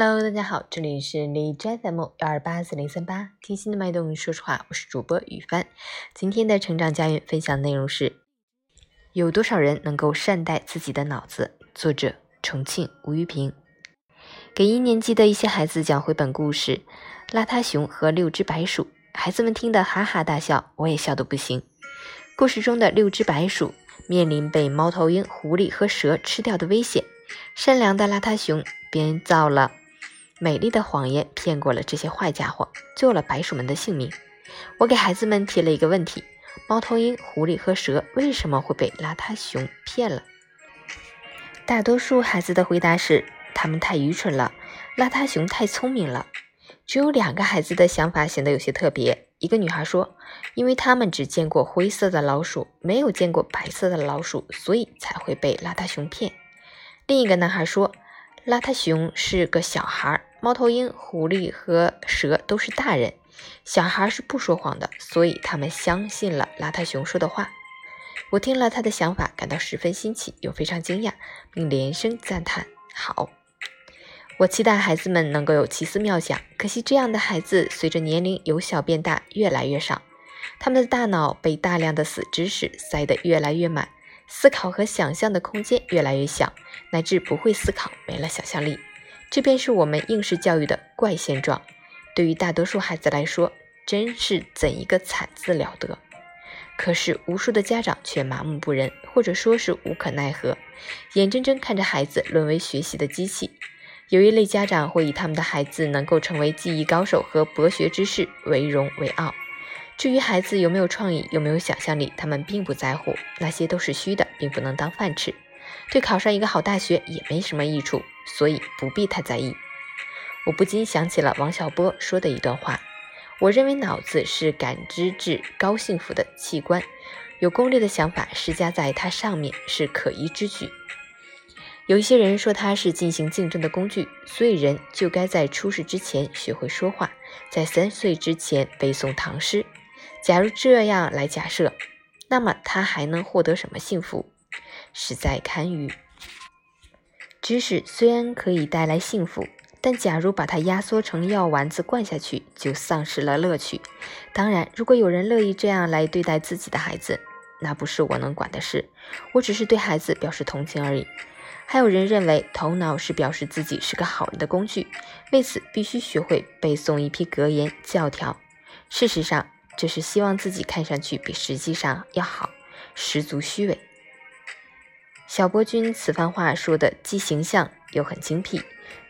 Hello，大家好，这里是李斋 FM 幺二八四零三八，听心的脉动，说实话，我是主播雨帆。今天的成长家园分享内容是：有多少人能够善待自己的脑子？作者：重庆吴玉平。给一年级的一些孩子讲绘本故事《邋遢熊和六只白鼠》，孩子们听得哈哈大笑，我也笑得不行。故事中的六只白鼠面临被猫头鹰、狐狸和蛇吃掉的危险，善良的邋遢熊编造了。美丽的谎言骗过了这些坏家伙，救了白鼠们的性命。我给孩子们提了一个问题：猫头鹰、狐狸和蛇为什么会被邋遢熊骗了？大多数孩子的回答是：他们太愚蠢了，邋遢熊太聪明了。只有两个孩子的想法显得有些特别。一个女孩说：“因为他们只见过灰色的老鼠，没有见过白色的老鼠，所以才会被邋遢熊骗。”另一个男孩说：“邋遢熊是个小孩。”猫头鹰、狐狸和蛇都是大人，小孩是不说谎的，所以他们相信了邋遢熊说的话。我听了他的想法，感到十分新奇，又非常惊讶，并连声赞叹：“好！”我期待孩子们能够有奇思妙想，可惜这样的孩子随着年龄由小变大，越来越少。他们的大脑被大量的死知识塞得越来越满，思考和想象的空间越来越小，乃至不会思考，没了想象力。这便是我们应试教育的怪现状。对于大多数孩子来说，真是怎一个惨字了得！可是无数的家长却麻木不仁，或者说是无可奈何，眼睁睁看着孩子沦为学习的机器。有一类家长会以他们的孩子能够成为记忆高手和博学之士为荣为傲。至于孩子有没有创意，有没有想象力，他们并不在乎，那些都是虚的，并不能当饭吃。对考上一个好大学也没什么益处，所以不必太在意。我不禁想起了王小波说的一段话：我认为脑子是感知至高幸福的器官，有功利的想法施加在它上面是可疑之举。有一些人说它是进行竞争的工具，所以人就该在出世之前学会说话，在三岁之前背诵唐诗。假如这样来假设，那么他还能获得什么幸福？实在堪虞。知识虽然可以带来幸福，但假如把它压缩成药丸子灌下去，就丧失了乐趣。当然，如果有人乐意这样来对待自己的孩子，那不是我能管的事。我只是对孩子表示同情而已。还有人认为头脑是表示自己是个好人的工具，为此必须学会背诵一批格言教条。事实上，这是希望自己看上去比实际上要好，十足虚伪。小波君此番话说的既形象又很精辟，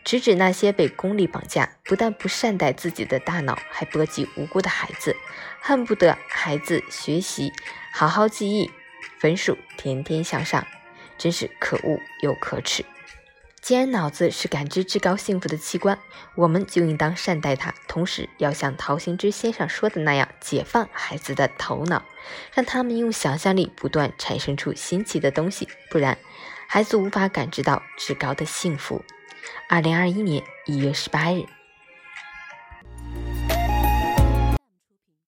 直指那些被功利绑架、不但不善待自己的大脑，还波及无辜的孩子，恨不得孩子学习好好记忆，分数天天向上，真是可恶又可耻。既然脑子是感知至高幸福的器官，我们就应当善待它，同时要像陶行知先生说的那样，解放孩子的头脑，让他们用想象力不断产生出新奇的东西，不然，孩子无法感知到至高的幸福。二零二一年一月十八日。